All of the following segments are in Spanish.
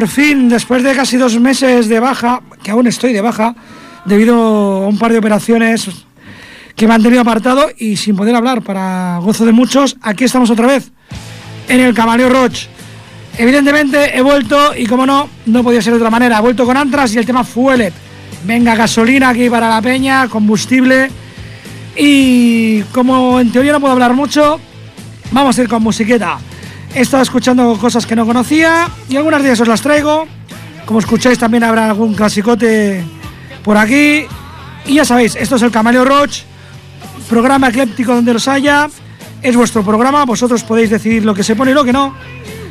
Por fin, después de casi dos meses de baja, que aún estoy de baja, debido a un par de operaciones que me han tenido apartado y sin poder hablar, para gozo de muchos, aquí estamos otra vez, en el Camaleo Roach. Evidentemente he vuelto y como no, no podía ser de otra manera, he vuelto con Antras y el tema Fuelet. Venga, gasolina aquí para la peña, combustible. Y como en teoría no puedo hablar mucho, vamos a ir con musiqueta. He estado escuchando cosas que no conocía y algunas de esas os las traigo. Como escucháis también habrá algún clasicote por aquí. Y ya sabéis, esto es el Camaleo Roach, programa ecléptico donde los haya. Es vuestro programa, vosotros podéis decidir lo que se pone y lo que no.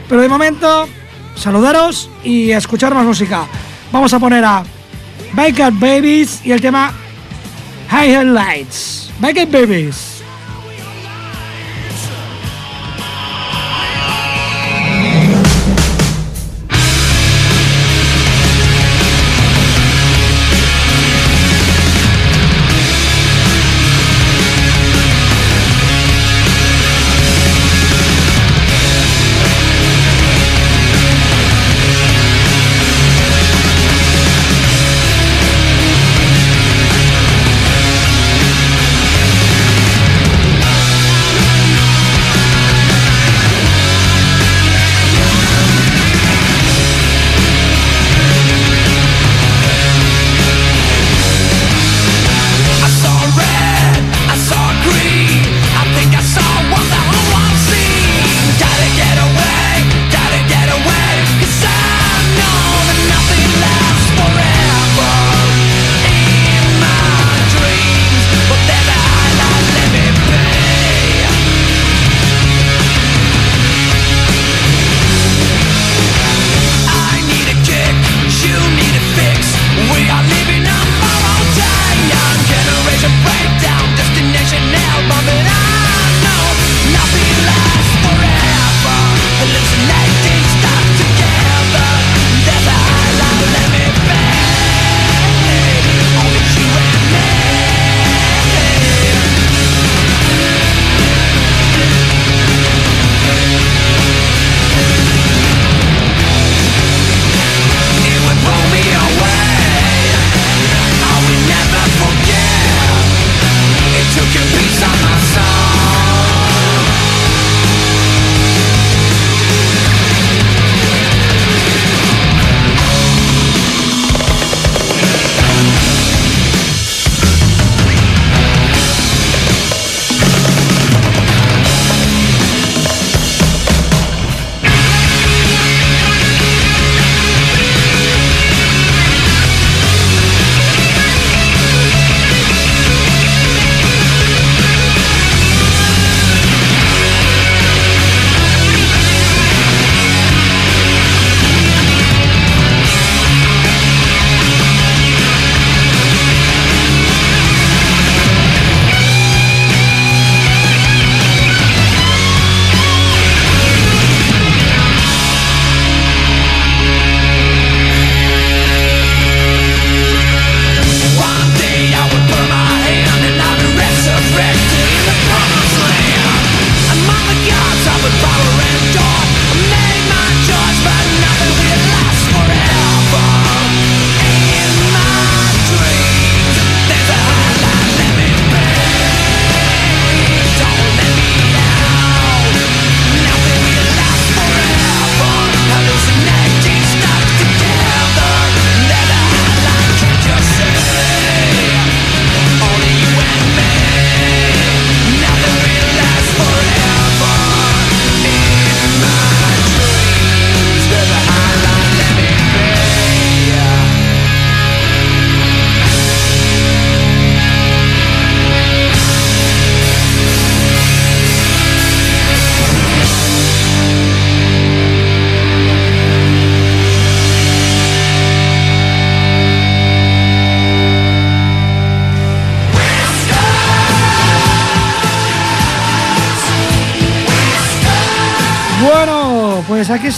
Pero de momento, saludaros y a escuchar más música. Vamos a poner a Biker Babies y el tema High Lights. Biker Babies.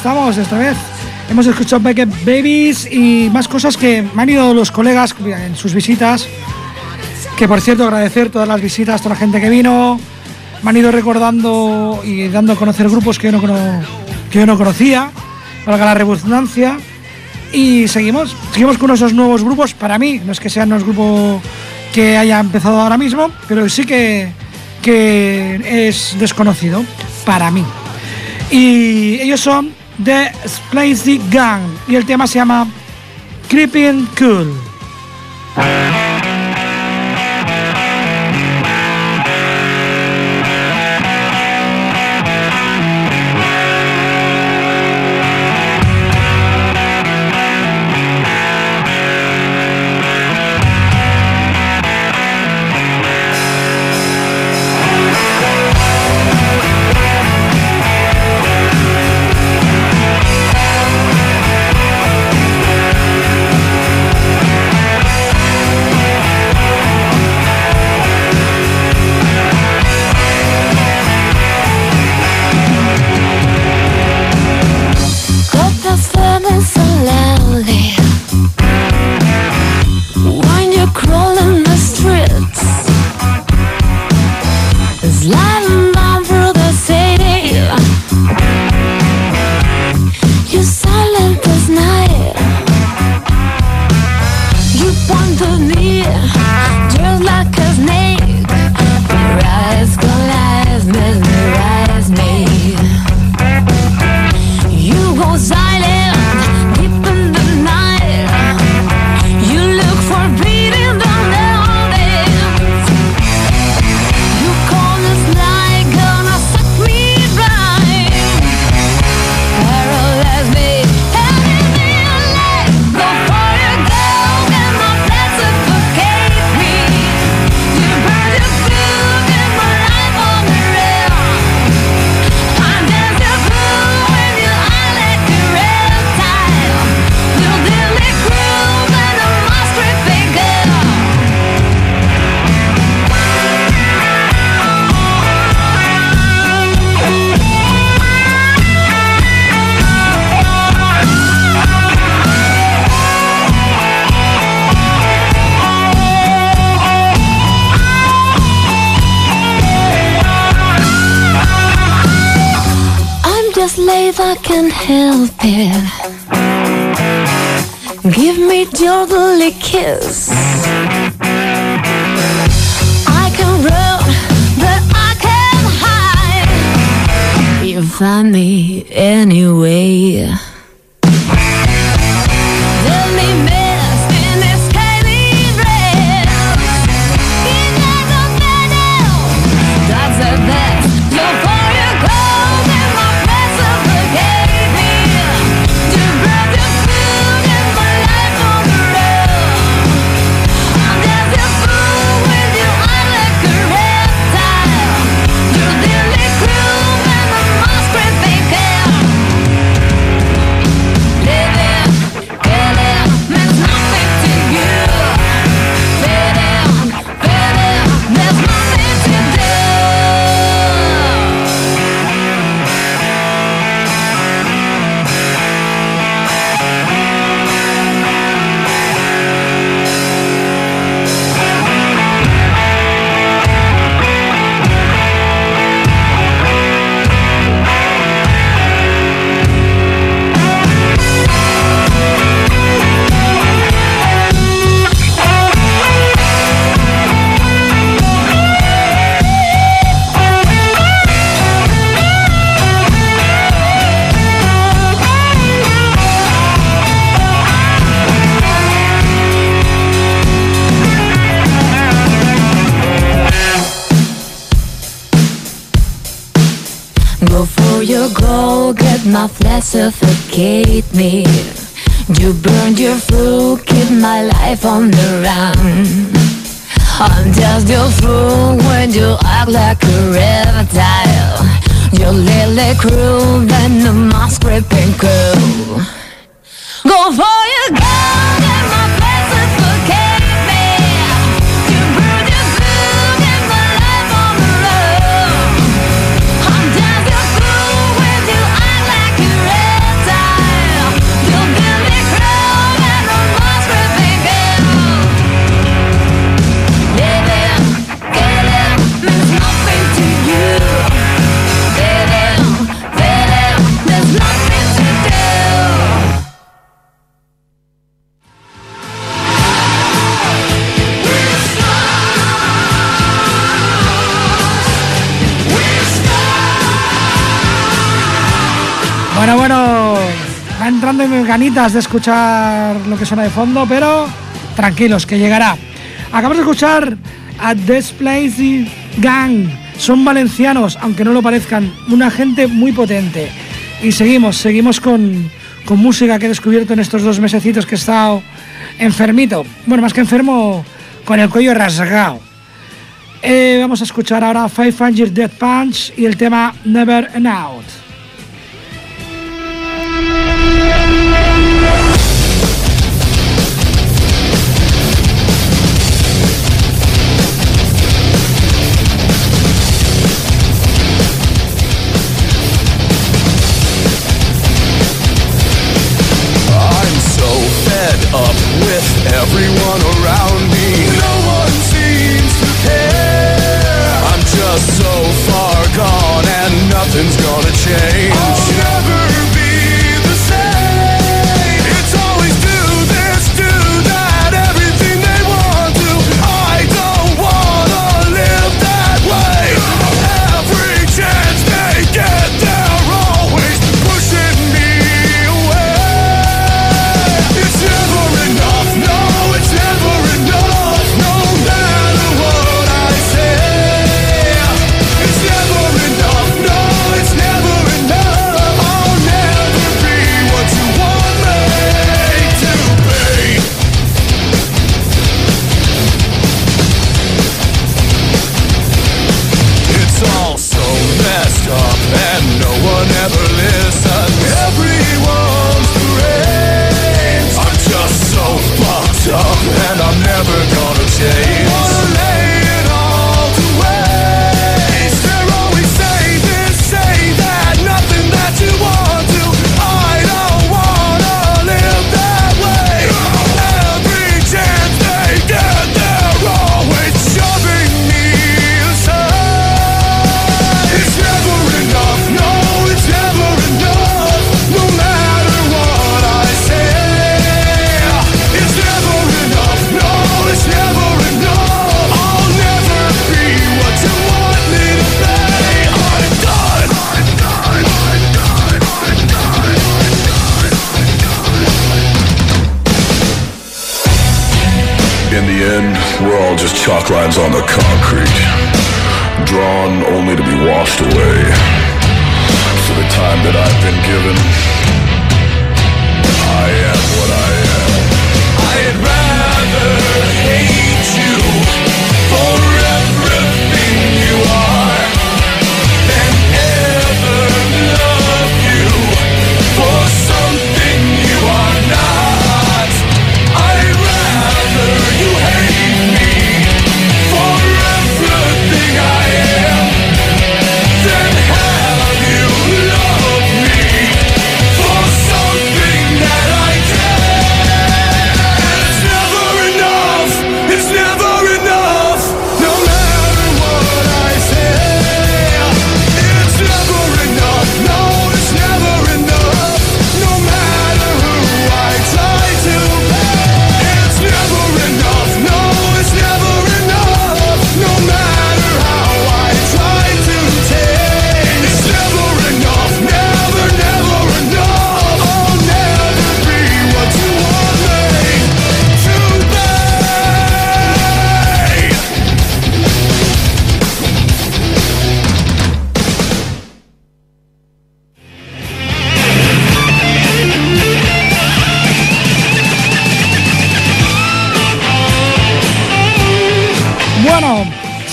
Estamos esta vez. Hemos escuchado Back Babies y más cosas que han ido los colegas en sus visitas. Que por cierto, agradecer todas las visitas, toda la gente que vino. Me han ido recordando y dando a conocer grupos que yo no, que yo no conocía. valga la redundancia. Y seguimos, seguimos con esos nuevos grupos. Para mí, no es que sean los grupos que haya empezado ahora mismo, pero sí que, que es desconocido para mí. Y ellos son The Splazy Gang y el tema se llama Creeping Cool. if I can help it. Give me your kiss. I can run, but I can hide. You find me anyway. My flesh suffocate me. You burned your fool, keep my life on the run. I'm just your fool when you act like a reptile. You're little cruel than the mask ripping crew Go for your gun Bueno, bueno, va entrando en ganitas de escuchar lo que suena de fondo, pero tranquilos, que llegará. Acabamos de escuchar a Place Gang. Son valencianos, aunque no lo parezcan, una gente muy potente. Y seguimos, seguimos con, con música que he descubierto en estos dos mesecitos que he estado enfermito. Bueno, más que enfermo, con el cuello rasgado. Eh, vamos a escuchar ahora Five Hundred Dead Punch y el tema Never and Out.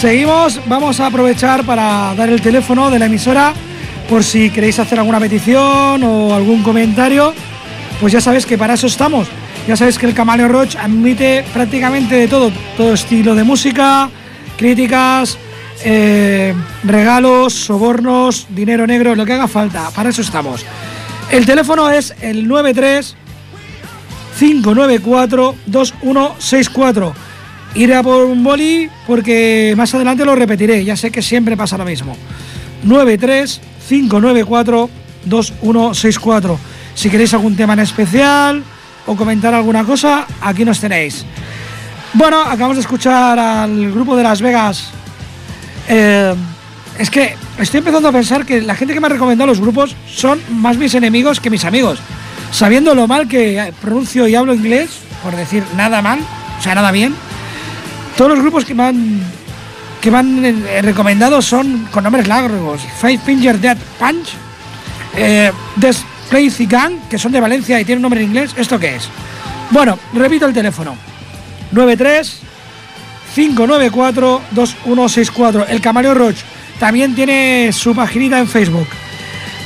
Seguimos, vamos a aprovechar para dar el teléfono de la emisora por si queréis hacer alguna petición o algún comentario, pues ya sabéis que para eso estamos. Ya sabéis que el Camaleo Roach admite prácticamente de todo, todo estilo de música, críticas, eh, regalos, sobornos, dinero negro, lo que haga falta. Para eso estamos. El teléfono es el 93 594 2164 iré a por un boli porque más adelante lo repetiré. Ya sé que siempre pasa lo mismo. 935942164. Si queréis algún tema en especial o comentar alguna cosa, aquí nos tenéis. Bueno, acabamos de escuchar al grupo de Las Vegas, eh, es que estoy empezando a pensar que la gente que me ha recomendado los grupos son más mis enemigos que mis amigos. Sabiendo lo mal que pronuncio y hablo inglés, por decir nada mal, o sea, nada bien, todos los grupos que me han, que eh, recomendado son con nombres largos. Five Finger Dead Punch, eh, Gang, que son de Valencia y tienen un nombre en inglés. ¿Esto qué es? Bueno, repito el teléfono. 93 594 2164. El Camarero Roach también tiene su paginita en Facebook.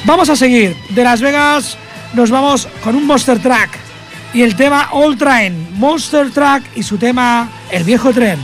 Vamos a seguir. De Las Vegas nos vamos con un Monster Track y el tema All Train. Monster Track y su tema El viejo tren.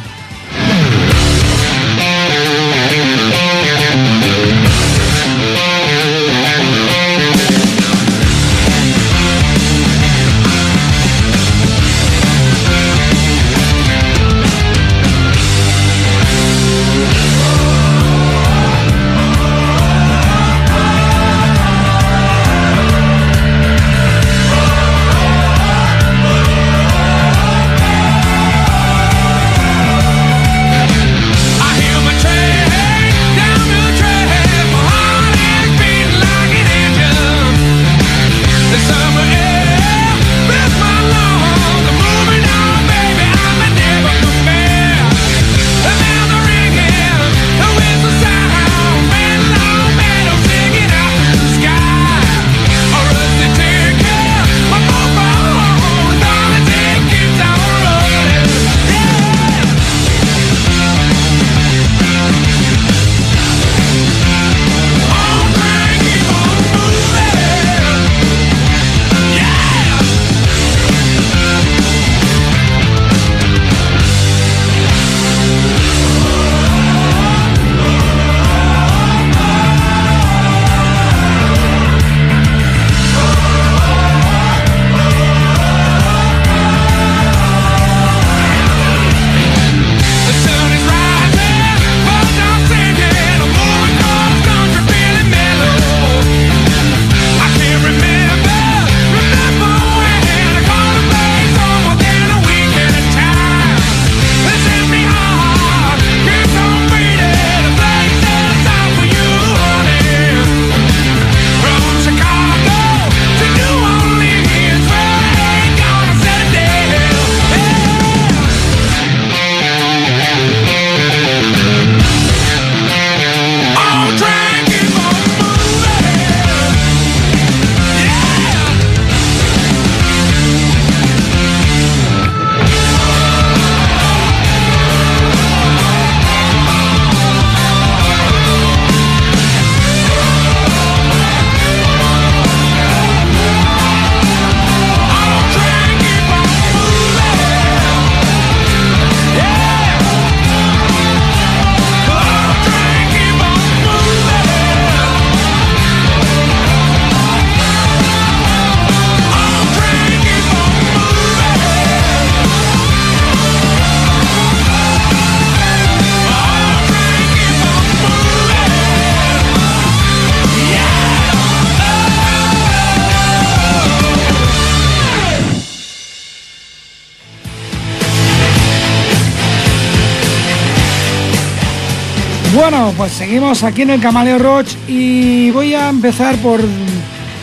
Pues seguimos aquí en el Camaleo Roach y voy a empezar por,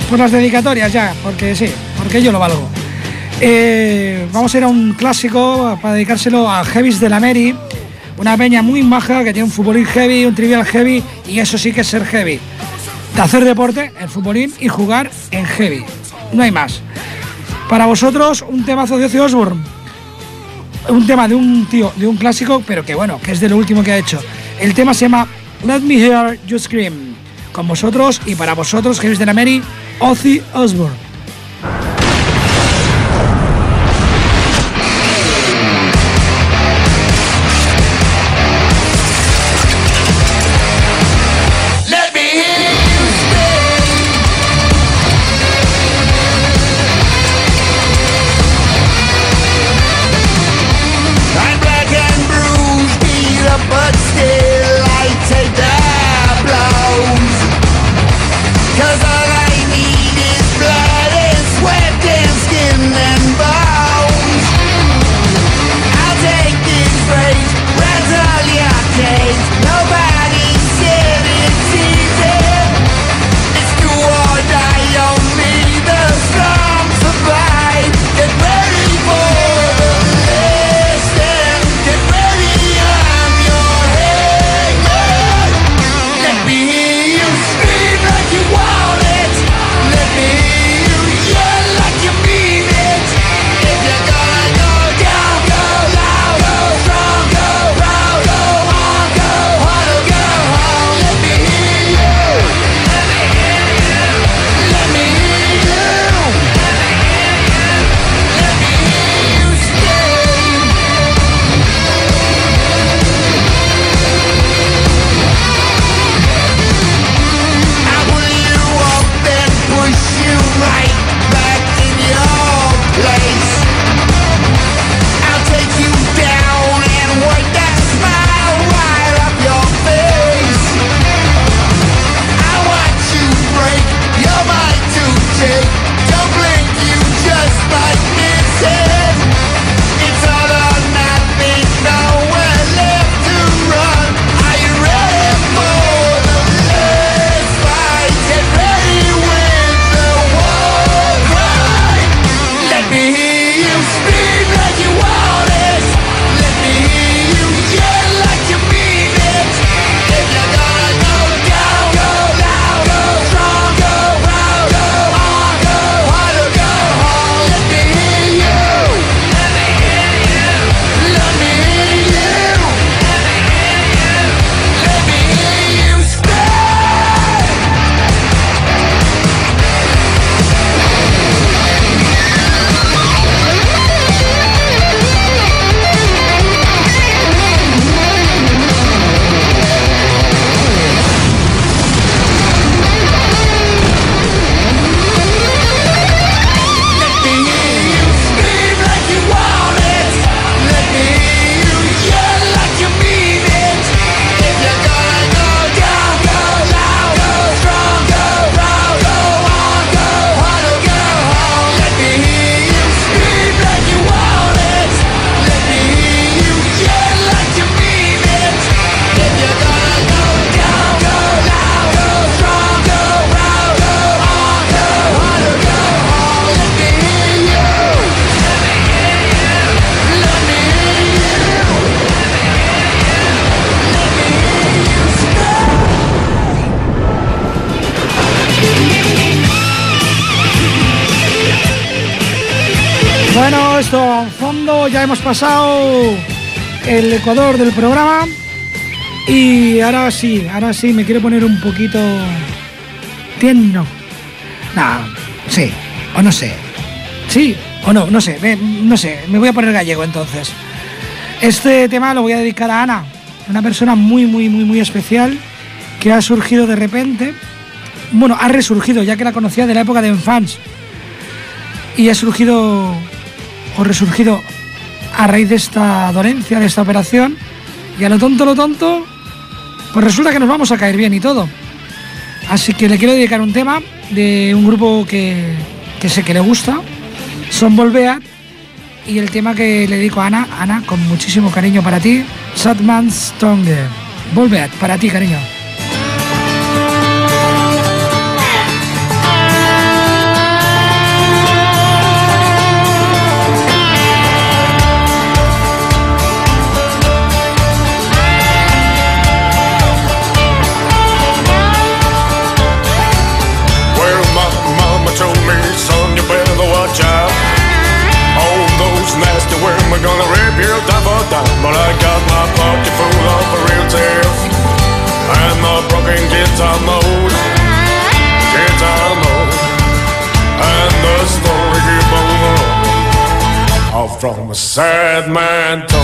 por las dedicatorias ya, porque sí, porque yo lo valgo. Eh, vamos a ir a un clásico para dedicárselo a Heavis de la Mary, una peña muy maja que tiene un futbolín heavy, un trivial heavy y eso sí que es ser heavy. De hacer deporte, el futbolín y jugar en heavy. No hay más. Para vosotros, un temazo de Ozzy Osbourne. Un tema de un tío, de un clásico, pero que bueno, que es de lo último que ha hecho. El tema se llama Let Me Hear You Scream. Con vosotros y para vosotros, que de la Mary, Ozzy Osbourne. Fondo, ya hemos pasado el ecuador del programa y ahora sí, ahora sí me quiero poner un poquito tierno. No, sí, o no sé. Sí, o no, no sé, no sé, me voy a poner gallego entonces. Este tema lo voy a dedicar a Ana, una persona muy, muy, muy, muy especial que ha surgido de repente. Bueno, ha resurgido, ya que la conocía de la época de Enfants. Y ha surgido, o resurgido a raíz de esta dolencia, de esta operación. Y a lo tonto, lo tonto, pues resulta que nos vamos a caer bien y todo. Así que le quiero dedicar un tema de un grupo que, que sé que le gusta, son Volvea, y el tema que le dedico a Ana, Ana, con muchísimo cariño para ti, Sadman Stronger. Volvea, para ti, cariño. A sad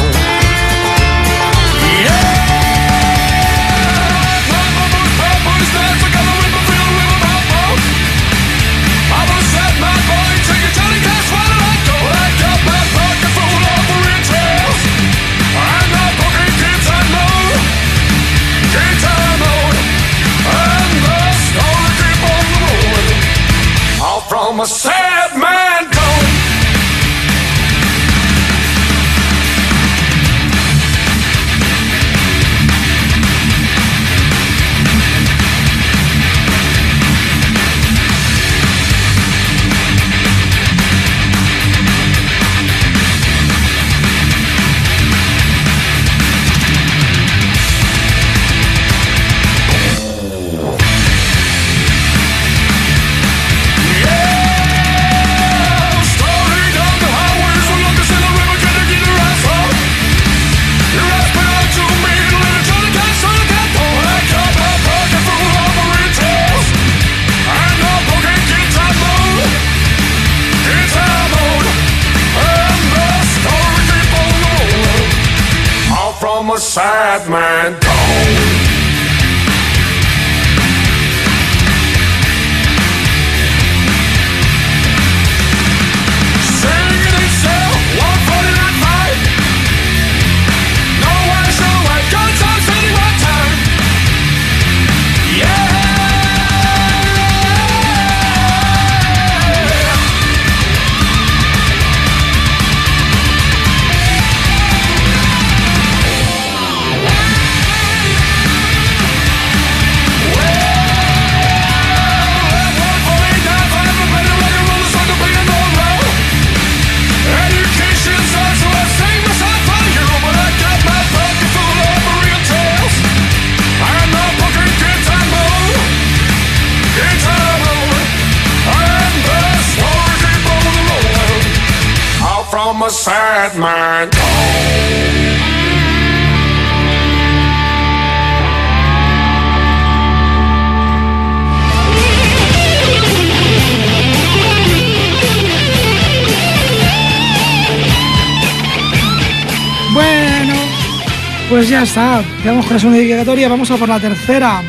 está. Quedamos con la segunda dedicatoria. Vamos a por la tercera.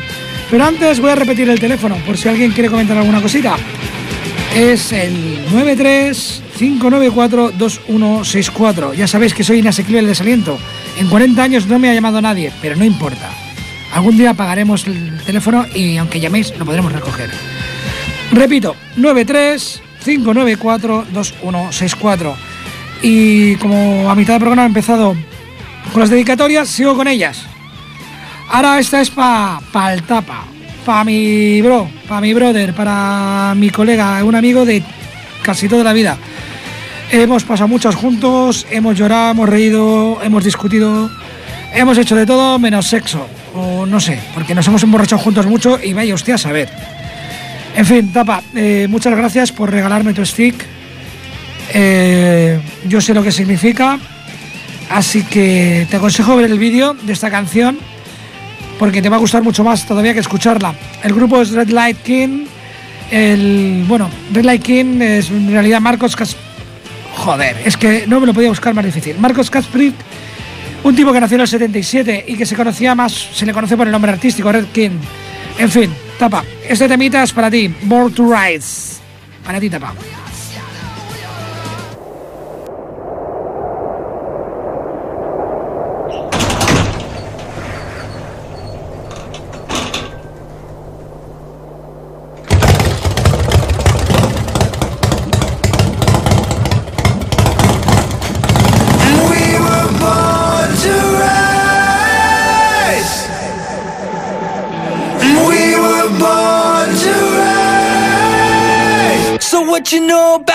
Pero antes voy a repetir el teléfono por si alguien quiere comentar alguna cosita. Es el 93 594-2164. Ya sabéis que soy inasequible el desaliento. En 40 años no me ha llamado nadie, pero no importa. Algún día pagaremos el teléfono y aunque llaméis lo podremos recoger. Repito, 93-594-2164. Y como a mitad del programa he empezado con las dedicatorias sigo con ellas. Ahora esta es para pa el tapa, para mi bro, para mi brother, para mi colega, un amigo de casi toda la vida. Hemos pasado muchos juntos, hemos llorado, hemos reído, hemos discutido, hemos hecho de todo menos sexo, o no sé, porque nos hemos emborrachado juntos mucho y vaya usted a saber. En fin, Tapa, eh, muchas gracias por regalarme tu stick. Eh, yo sé lo que significa, Así que te aconsejo ver el vídeo de esta canción porque te va a gustar mucho más todavía que escucharla. El grupo es Red Light King. El, bueno, Red Light King es en realidad Marcos Kas... Joder, es que no me lo podía buscar más difícil. Marcos Kasprit, un tipo que nació en el 77 y que se conocía más, se le conoce por el nombre artístico, Red King. En fin, tapa. Este temita es para ti, Born to Rise. Para ti, tapa. you know about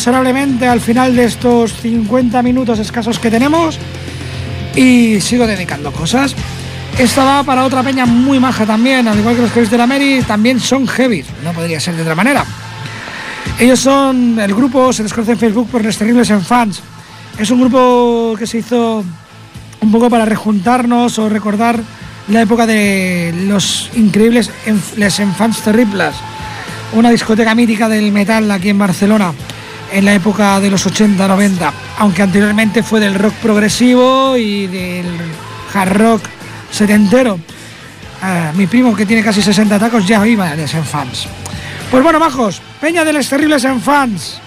inexorablemente al final de estos 50 minutos escasos que tenemos y sigo dedicando cosas. Esta va para otra peña muy maja también, al igual que los heavies de la Mary, también son heavies, no podría ser de otra manera. Ellos son el grupo, se les conoce en Facebook por los terribles en fans. Es un grupo que se hizo un poco para rejuntarnos o recordar la época de los increíbles Les Enfants Terribles, una discoteca mítica del metal aquí en Barcelona en la época de los 80-90, aunque anteriormente fue del rock progresivo y del hard rock setentero. Ah, mi primo que tiene casi 60 tacos ya iba de Senfans. Pues bueno, majos, Peña de los Terribles Senfans.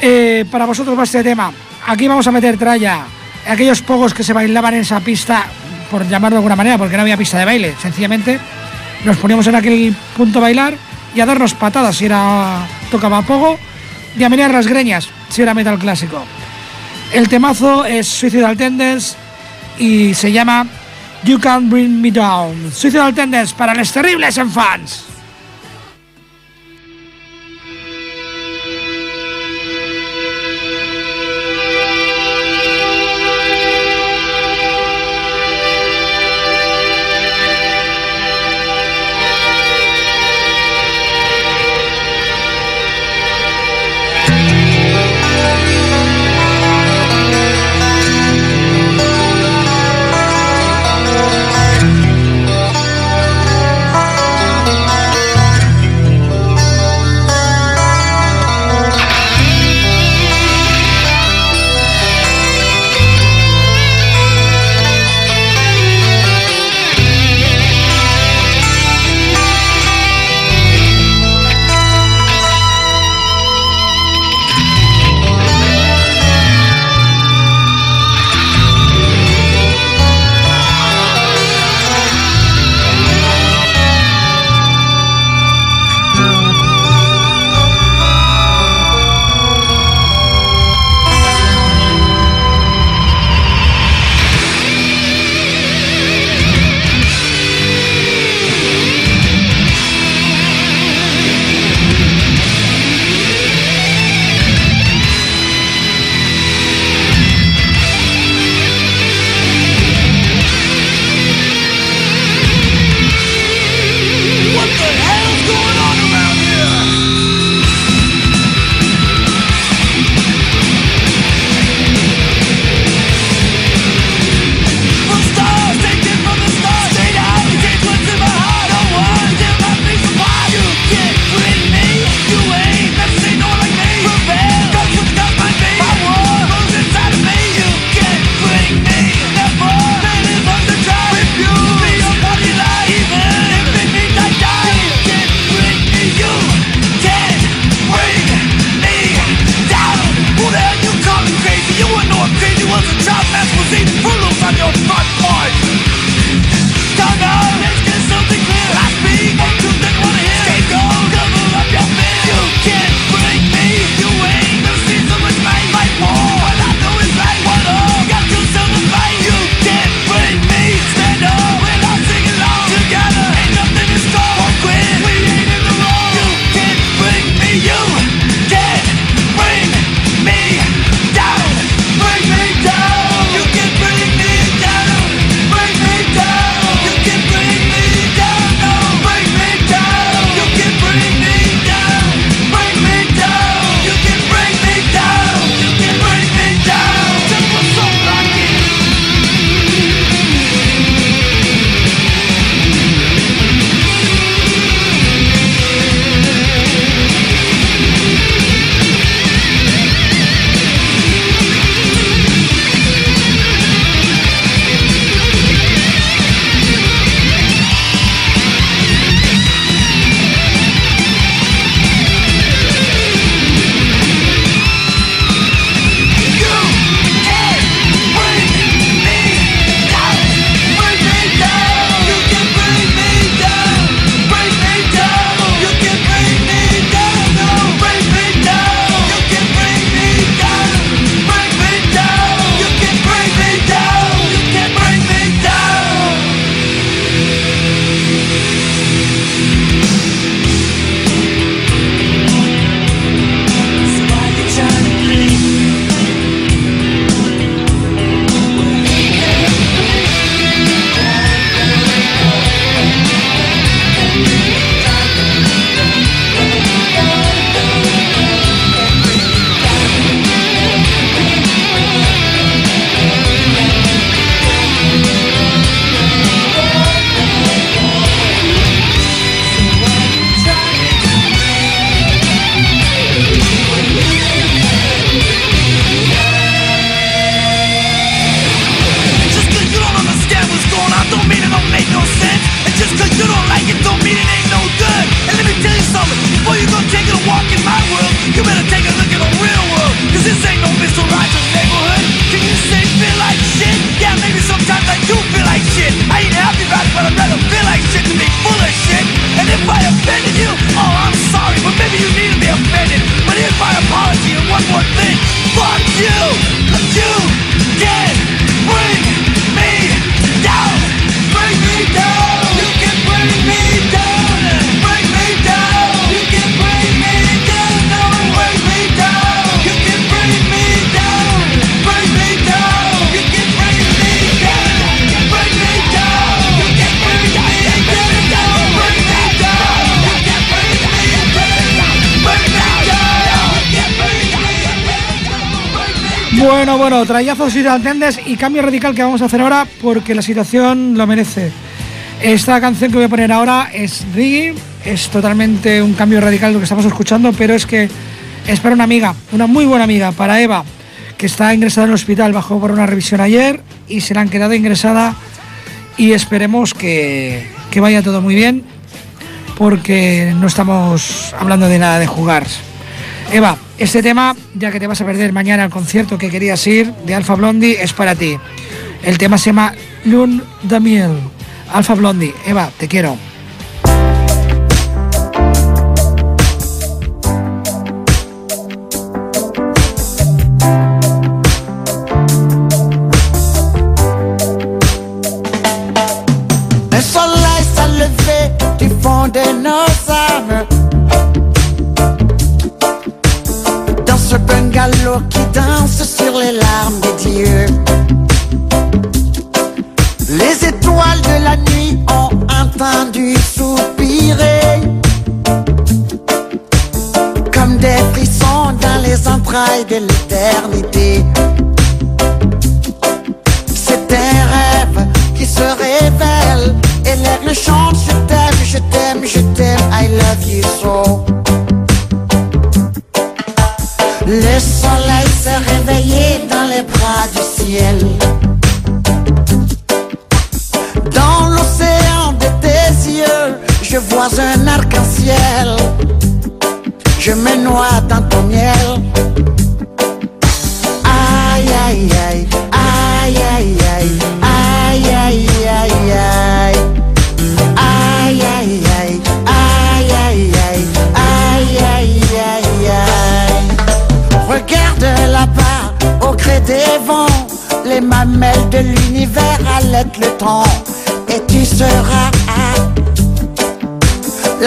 Eh, para vosotros va este tema. Aquí vamos a meter tralla. Aquellos pogos que se bailaban en esa pista, por llamarlo de alguna manera, porque no había pista de baile. Sencillamente nos poníamos en aquel punto a bailar y a darnos patadas si era tocaba pogo y a las greñas si era metal clásico. El temazo es Suicidal Tendencies y se llama You Can't Bring Me Down. Suicidal Tendencies para los terribles en fans. fuck trayazos y tendes y cambio radical que vamos a hacer ahora porque la situación lo merece. Esta canción que voy a poner ahora es reggae, es totalmente un cambio radical lo que estamos escuchando, pero es que es para una amiga, una muy buena amiga, para Eva, que está ingresada en el hospital, bajó por una revisión ayer y se la han quedado ingresada y esperemos que, que vaya todo muy bien porque no estamos hablando de nada de jugar. Eva, este tema, ya que te vas a perder mañana el concierto que querías ir de Alfa Blondie, es para ti. El tema se llama Lune Damiel. Alfa Blondie. Eva, te quiero.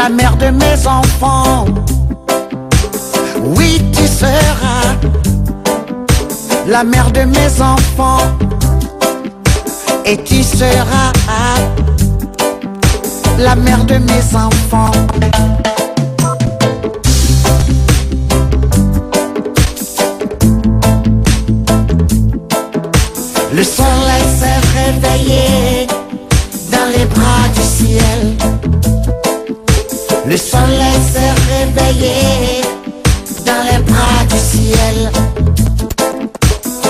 La mère de mes enfants. Oui, tu seras la mère de mes enfants. Et tu seras la mère de mes enfants. Dans les bras du ciel.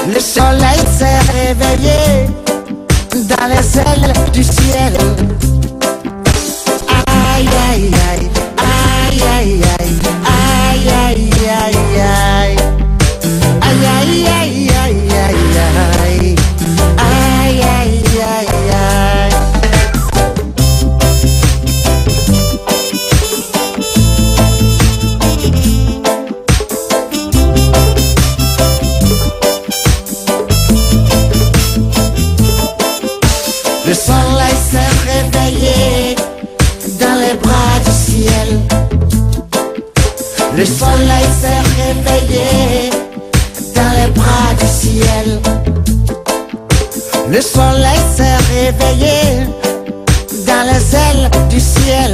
Le soleil s'est réveillé dans les ailes du ciel. Le soleil s'est réveillé dans les bras du ciel. Le soleil s'est réveillé dans les ailes du ciel.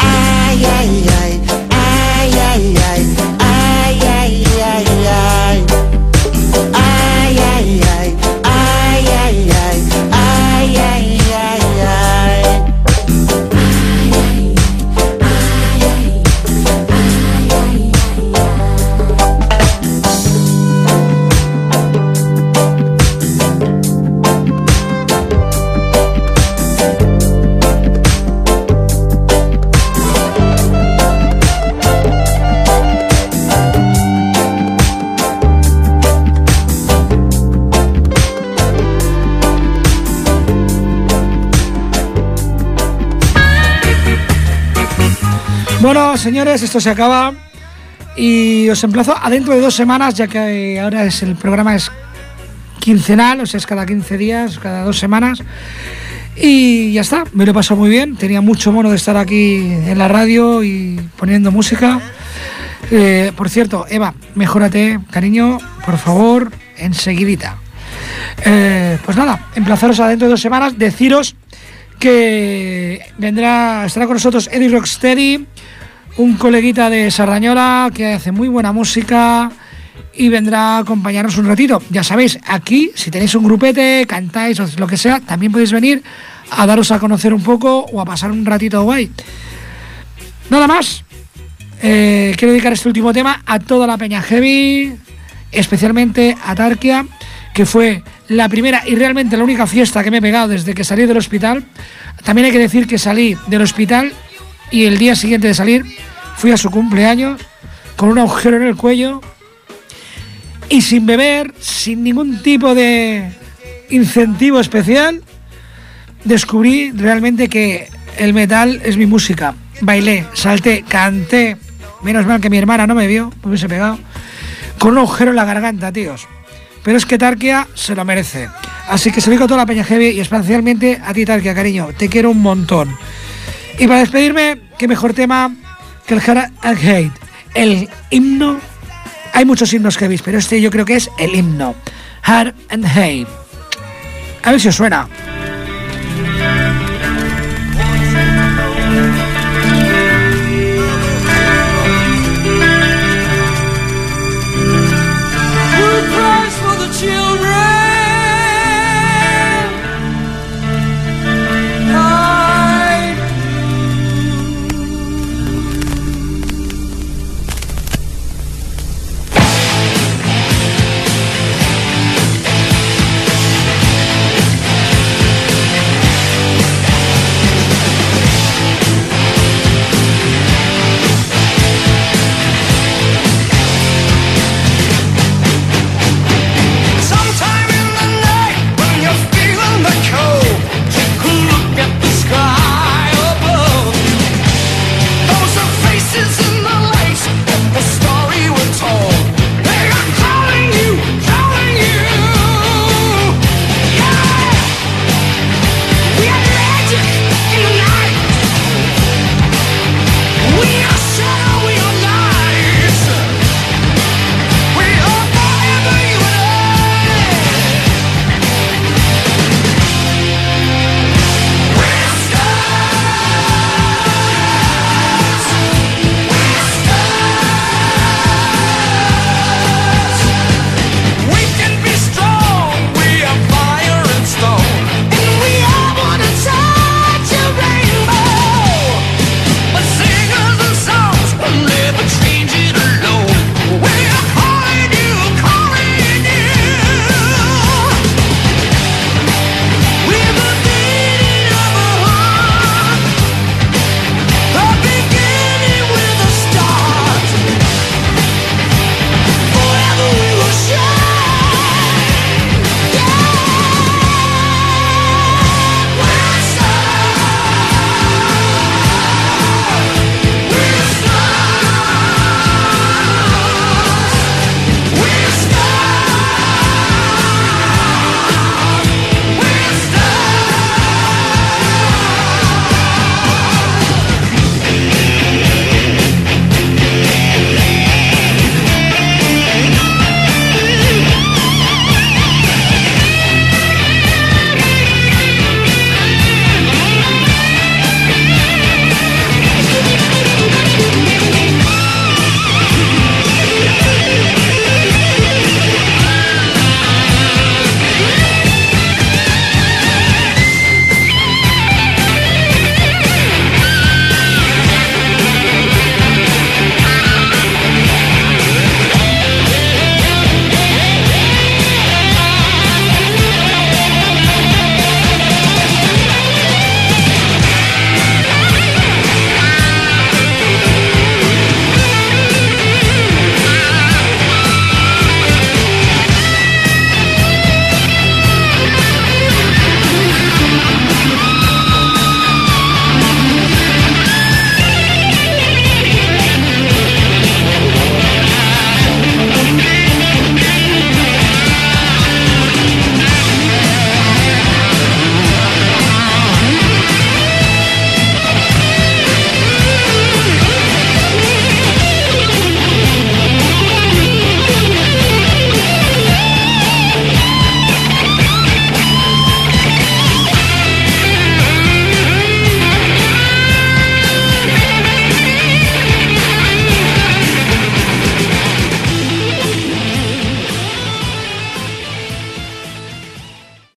Aïe aïe aïe, Bueno, señores, esto se acaba y os emplazo a dentro de dos semanas, ya que ahora es el programa es quincenal, o sea, es cada 15 días, cada dos semanas. Y ya está, me lo pasado muy bien, tenía mucho mono de estar aquí en la radio y poniendo música. Eh, por cierto, Eva, mejórate, cariño, por favor, enseguidita. Eh, pues nada, emplazaros a dentro de dos semanas, deciros que vendrá, estará con nosotros Eddie Rocksteady, un coleguita de Sardañola que hace muy buena música y vendrá a acompañarnos un ratito. Ya sabéis, aquí, si tenéis un grupete, cantáis o lo que sea, también podéis venir a daros a conocer un poco o a pasar un ratito guay. Nada más. Eh, quiero dedicar este último tema a toda la Peña Heavy, especialmente a Tarkia, que fue la primera y realmente la única fiesta que me he pegado desde que salí del hospital. También hay que decir que salí del hospital y el día siguiente de salir fui a su cumpleaños con un agujero en el cuello y sin beber, sin ningún tipo de incentivo especial, descubrí realmente que el metal es mi música. Bailé, salté, canté. Menos mal que mi hermana no me vio, me hubiese pegado. Con un agujero en la garganta, tíos. Pero es que Tarkia se lo merece. Así que se lo digo a toda la peña heavy y especialmente a ti, Tarkia, cariño. Te quiero un montón. Y para despedirme, qué mejor tema que el Hard and Hate. El himno. Hay muchos himnos heavy, pero este yo creo que es el himno. Hard and Hate. A ver si os suena.